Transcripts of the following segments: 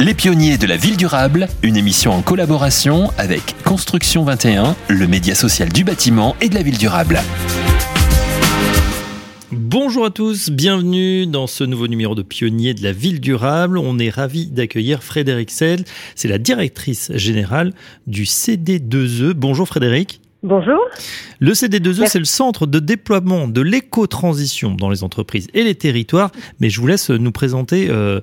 Les pionniers de la ville durable, une émission en collaboration avec Construction 21, le média social du bâtiment et de la ville durable. Bonjour à tous, bienvenue dans ce nouveau numéro de Pionniers de la ville durable. On est ravi d'accueillir Frédéric Sell, c'est la directrice générale du CD2E. Bonjour Frédéric. Bonjour. Le CD2E, c'est le centre de déploiement de l'éco-transition dans les entreprises et les territoires. Mais je vous laisse nous présenter euh,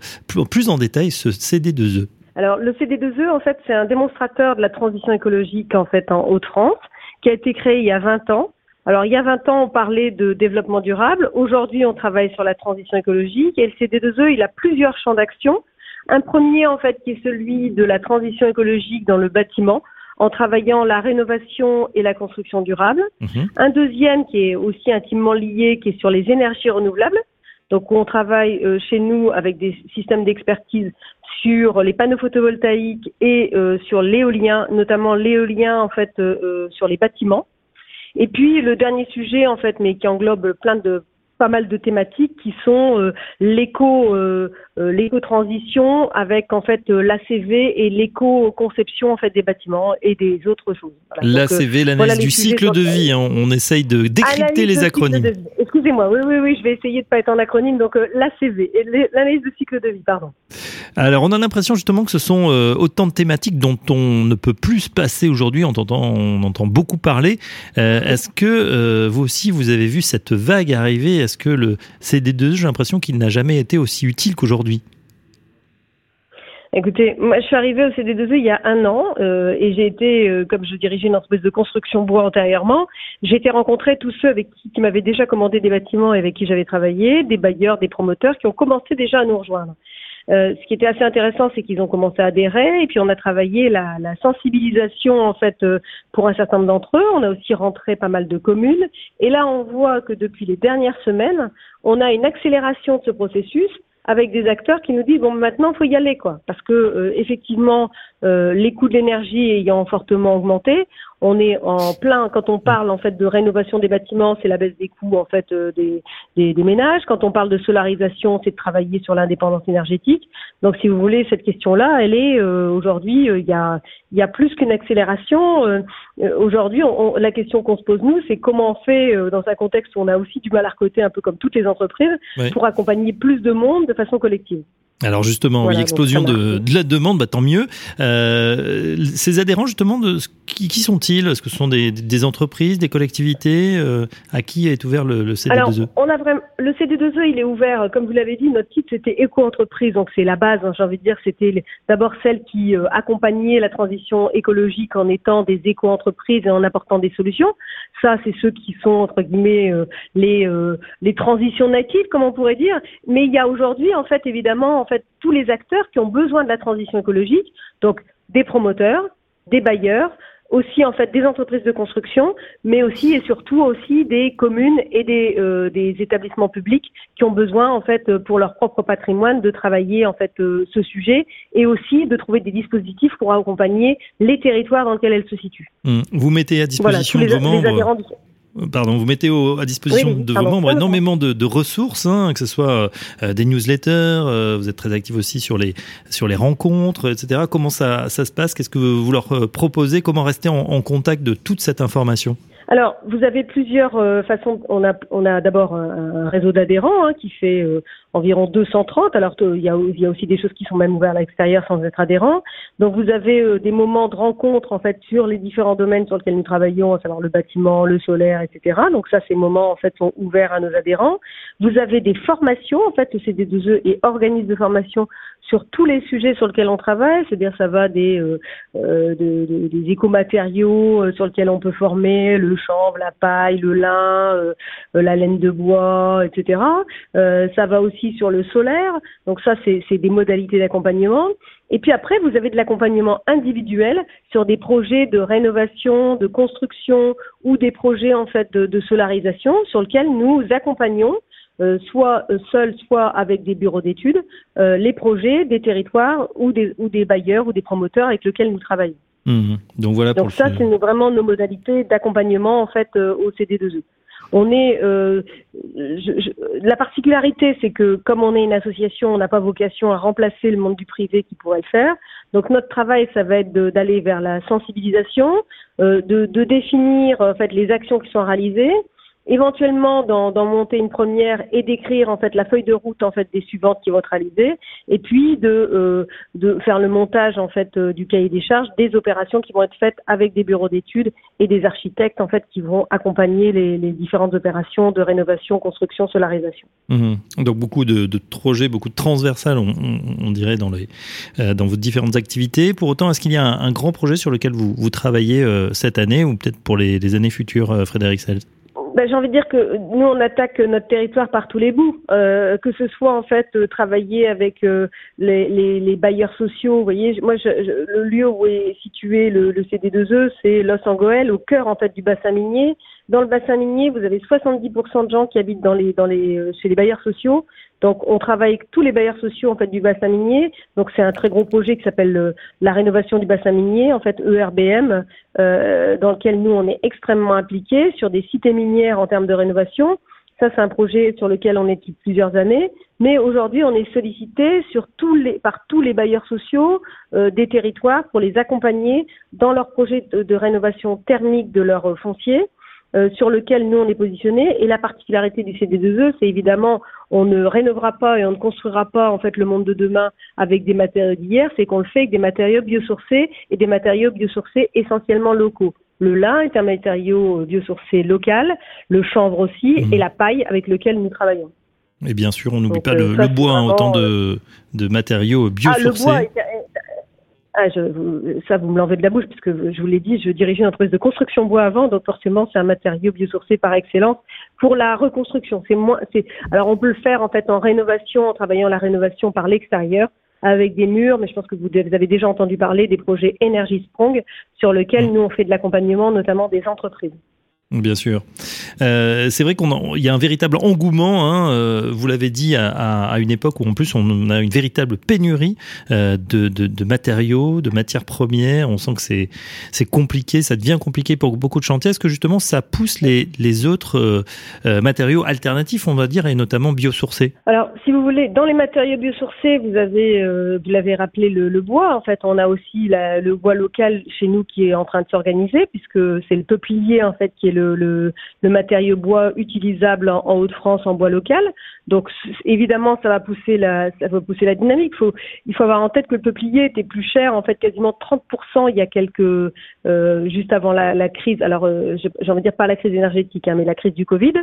plus en détail ce CD2E. Alors, le CD2E, en fait, c'est un démonstrateur de la transition écologique en fait en Haute-France, qui a été créé il y a 20 ans. Alors, il y a 20 ans, on parlait de développement durable. Aujourd'hui, on travaille sur la transition écologique. Et le CD2E, il a plusieurs champs d'action. Un premier, en fait, qui est celui de la transition écologique dans le bâtiment en travaillant la rénovation et la construction durable. Mhm. Un deuxième qui est aussi intimement lié, qui est sur les énergies renouvelables. Donc on travaille euh, chez nous avec des systèmes d'expertise sur les panneaux photovoltaïques et euh, sur l'éolien, notamment l'éolien en fait euh, sur les bâtiments. Et puis le dernier sujet en fait, mais qui englobe plein de pas mal de thématiques qui sont euh, l'éco euh, euh, l'éco-transition avec en fait l'ACV et l'éco-conception en fait des bâtiments et des autres choses. L'ACV, l'analyse du cycle de vie. Hein. on essaye de décrypter les acronymes. Excusez-moi, oui, oui, oui, je vais essayer de pas être en acronyme. Donc l'ACV, l'analyse de cycle de vie, pardon. Alors on a l'impression justement que ce sont autant de thématiques dont on ne peut plus se passer aujourd'hui. On entend, on entend beaucoup parler. Est-ce que vous aussi vous avez vu cette vague arriver? Est-ce que le CD2, j'ai l'impression qu'il n'a jamais été aussi utile qu'aujourd'hui Écoutez, moi je suis arrivée au CD2E il y a un an euh, et j'ai été, euh, comme je dirigeais une entreprise de construction bois antérieurement, j'ai été rencontrer tous ceux avec qui, qui m'avaient déjà commandé des bâtiments et avec qui j'avais travaillé, des bailleurs, des promoteurs qui ont commencé déjà à nous rejoindre. Euh, ce qui était assez intéressant, c'est qu'ils ont commencé à adhérer et puis on a travaillé la, sensibilisation en fait euh, pour un certain nombre d'entre eux. On a aussi rentré pas mal de communes et là on voit que depuis les dernières semaines, on a une accélération de ce processus avec des acteurs qui nous disent bon maintenant faut y aller quoi parce que euh, effectivement les coûts de l'énergie ayant fortement augmenté on est en plein quand on parle en fait de rénovation des bâtiments, c'est la baisse des coûts en fait euh, des, des, des, ménages. Quand on parle de solarisation, c'est de travailler sur l'indépendance énergétique. Donc, si vous voulez, cette question-là, elle est euh, aujourd'hui, euh, il y a il y a plus qu'une accélération. aujourd'hui, la question qu'on se pose nous, c'est comment on fait dans un contexte où on a aussi du mal à recoter, un peu comme toutes les entreprises, pour accompagner plus de monde de façon collective. Alors justement, oui, explosion de, de, la demande, bah, tant mieux. Euh, ces adhérents, justement, de, qui, qui sont-ils? Est-ce que ce sont des, des entreprises, des collectivités? Euh, À qui est ouvert le, le CD2E Alors, on a vraiment, le CD2E, il est ouvert, comme vous l'avez dit, notre titre c'était éco-entreprise, donc c'est la base, hein, j'ai envie de dire, c'était d'abord celle qui euh, accompagnait la transition écologique en étant des éco-entreprises et en apportant des solutions. Ça, c'est ceux qui sont, entre guillemets, euh, les, euh, les transitions natives, comme on pourrait dire. Mais il y a aujourd'hui, en fait, évidemment, fait tous les acteurs qui ont besoin de la transition écologique, donc des promoteurs, des bailleurs, aussi en fait des entreprises de construction, mais aussi et surtout aussi des communes et des, euh, des établissements publics qui ont besoin en fait pour leur propre patrimoine de travailler en fait euh, ce sujet et aussi de trouver des dispositifs pour accompagner les territoires dans lesquels elles se situent. Mmh. Vous mettez à disposition de vos membres. Pardon, vous mettez à disposition de vos membres énormément de, de ressources, hein, que ce soit euh, des newsletters, euh, vous êtes très actif aussi sur les, sur les rencontres, etc. Comment ça, ça se passe? Qu'est-ce que vous leur euh, proposez? Comment rester en, en contact de toute cette information? Alors, vous avez plusieurs euh, façons. On a, on a d'abord un, réseau d'adhérents hein, qui fait euh, environ 230. Alors, il y, a, il y, a, aussi des choses qui sont même ouvertes à l'extérieur sans être adhérents. Donc, vous avez euh, des moments de rencontre en fait sur les différents domaines sur lesquels nous travaillons, à savoir le bâtiment, le solaire, etc. Donc, ça, ces moments en fait sont ouverts à nos adhérents. Vous avez des formations en fait, le CD2E et organisme de formation sur tous les sujets sur lesquels on travaille, c'est-à-dire ça va des, euh, euh écomatériaux euh, sur lesquels on peut former, le chanvre, la paille, le lin, euh, la laine de bois, etc. ça va aussi sur le solaire, donc ça c'est des modalités d'accompagnement. Et puis après, vous avez de l'accompagnement individuel sur des projets de rénovation, de construction ou des projets en fait de, de solarisation sur lesquels nous accompagnons euh, soit euh, seul, soit avec des bureaux d'études, euh, les projets des territoires ou des, ou des bailleurs ou des promoteurs avec lesquels nous travaillons. Mmh. Donc voilà. Donc ça, c'est vraiment nos modalités d'accompagnement en fait au CD2E. On est euh, la particularité, c'est que comme on est une association, on n'a pas vocation à remplacer le monde du privé qui pourrait le faire. Donc notre travail, ça va être d'aller vers la sensibilisation, euh, de, de, définir en fait les actions qui sont réalisées, éventuellement d'en monter une première et d'écrire en fait la feuille de route en fait des suivantes qui vont être réalisées et puis de, euh, faire le montage en fait euh, du cahier des charges des opérations qui vont être faites avec des bureaux d'études et des architectes en fait qui vont accompagner les, différentes opérations de rénovation, construction, solarisation. Mmh. Donc beaucoup de, projets, beaucoup de transversales on, dirait dans les euh, dans vos différentes activités. Pour autant, est-ce qu'il y a un, grand projet sur lequel vous, travaillez cette année ou peut-être pour les, les années futures, Frédéric Sels ben, j'ai envie de dire que nous on attaque notre territoire par tous les bouts, euh, que ce soit en fait euh, travailler avec euh, les, les, bailleurs sociaux. Vous voyez, moi je, le lieu où est situé le, le CD2E, c'est Los Angeles, au cœur en fait du bassin minier. Dans le bassin minier, vous avez 70% de gens qui habitent dans les, dans les, euh, chez les bailleurs sociaux. Donc, on travaille avec tous les bailleurs sociaux en fait du bassin minier. Donc, c'est un très gros projet qui s'appelle euh, la rénovation du bassin minier, en fait ERBM, euh, dans lequel nous on est extrêmement impliqués sur des cités minières en termes de rénovation. Ça, c'est un projet sur lequel on est depuis plusieurs années. Mais aujourd'hui, on est sollicité sur tous les, par tous les bailleurs sociaux euh, des territoires pour les accompagner dans leur projet de, de rénovation thermique de leur foncier. Euh, sur lequel nous on est positionné. Et la particularité du CD2E, c'est évidemment on ne rénovera pas et on ne construira pas en fait le monde de demain avec des matériaux d'hier, c'est qu'on le fait avec des matériaux biosourcés et des matériaux biosourcés essentiellement locaux. Le lin est un matériau biosourcé local, le chanvre aussi, mmh. et la paille avec lequel nous travaillons. Et bien sûr, on n'oublie pas euh, le, bois, hein, autant de, de matériaux biosourcés. Ah, le bois ah, je, ça, vous me l'enlevez de la bouche, puisque je vous l'ai dit, je dirigeais une entreprise de construction bois avant, donc forcément, c'est un matériau biosourcé par excellence pour la reconstruction. C'est moins, c'est, alors on peut le faire en fait en rénovation, en travaillant la rénovation par l'extérieur avec des murs, mais je pense que vous, avez déjà entendu parler des projets Energy Sprong sur lesquels mmh. nous on fait de l'accompagnement, notamment des entreprises. Bien sûr. Euh, c'est vrai qu'il y a un véritable engouement, hein, euh, vous l'avez dit, à, une époque où en plus on a une véritable pénurie euh, de, matériaux, de matières premières. On sent que c'est, compliqué, ça devient compliqué pour beaucoup de chantiers. Est-ce que justement ça pousse les, autres matériaux alternatifs, on va dire, et notamment biosourcés? Alors, si vous voulez, dans les matériaux biosourcés, vous avez, vous l'avez rappelé, le, bois. En fait, on a aussi le bois local chez nous qui est en train de s'organiser, puisque c'est le peuplier en fait qui est le le, matériau bois utilisable en, Haute-France en bois local. Donc évidemment, ça va pousser la, ça va pousser la dynamique. Faut, il faut avoir en tête que le peuplier était plus cher, en fait, quasiment 30% il y a quelques, euh, juste avant la, crise. Alors, euh, j'ai envie de dire pas la crise énergétique, hein, mais la crise du Covid.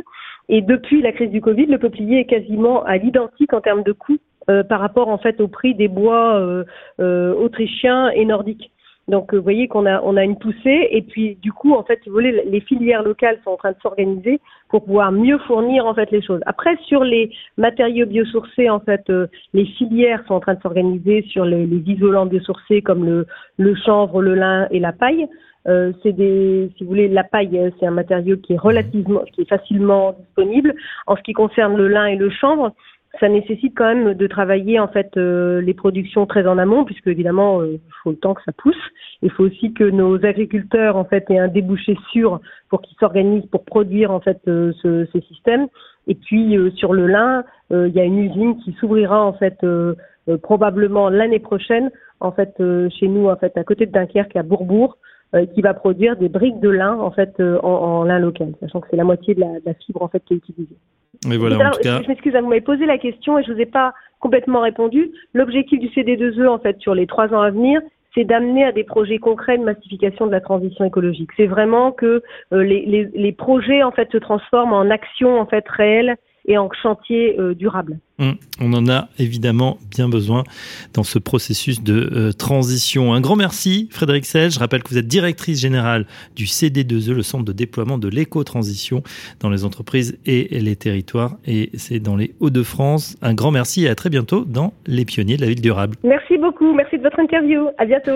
Et depuis la crise du Covid, le peuplier est quasiment à l'identique en termes de coût euh, par rapport en fait au prix des bois autrichiens et nordiques. Donc, vous voyez qu'on a, on a une poussée. Et puis, du coup, en fait, si vous voulez, les filières locales sont en train de s'organiser pour pouvoir mieux fournir, en fait, les choses. Après, sur les matériaux biosourcés, en fait, euh, les filières sont en train de s'organiser sur les, isolants biosourcés comme le, le chanvre, le lin et la paille. Euh, c'est des, si vous voulez, la paille, c'est un matériau qui est relativement, qui est facilement disponible. En ce qui concerne le lin et le chanvre, ça nécessite quand même de travailler en fait euh, les productions très en amont, puisque évidemment euh, il faut le temps que ça pousse. Il faut aussi que nos agriculteurs en fait aient un débouché sûr pour qu'ils s'organisent pour produire en fait euh, ce, ces systèmes. Et puis sur le lin, il y a une usine qui s'ouvrira en fait probablement l'année prochaine en fait chez nous en fait à côté de Dunkerque à Bourbourg qui va produire des briques de lin en fait en, en lin local, sachant que c'est la moitié de la, de la, fibre en fait qui est utilisée. Mais voilà, en tout cas... Je m'excuse, vous m'avez posé la question et je vous ai pas complètement répondu. L'objectif du CD2E, en fait, sur les trois ans à venir, c'est d'amener à des projets concrets de massification de la transition écologique. C'est vraiment que euh, les, les, les, projets, en fait, se transforment en actions, en fait, réelles et en chantier euh, durable. Hum, on en a évidemment bien besoin dans ce processus de euh, transition. Un grand merci, Frédéric Sel. Je rappelle que vous êtes directrice générale du CD2E, le centre de déploiement de l'éco-transition dans les entreprises et les territoires. Et c'est dans les Hauts-de-France. Un grand merci et à très bientôt dans Les Pionniers de la Ville Durable. Merci beaucoup. Merci de votre interview. À bientôt.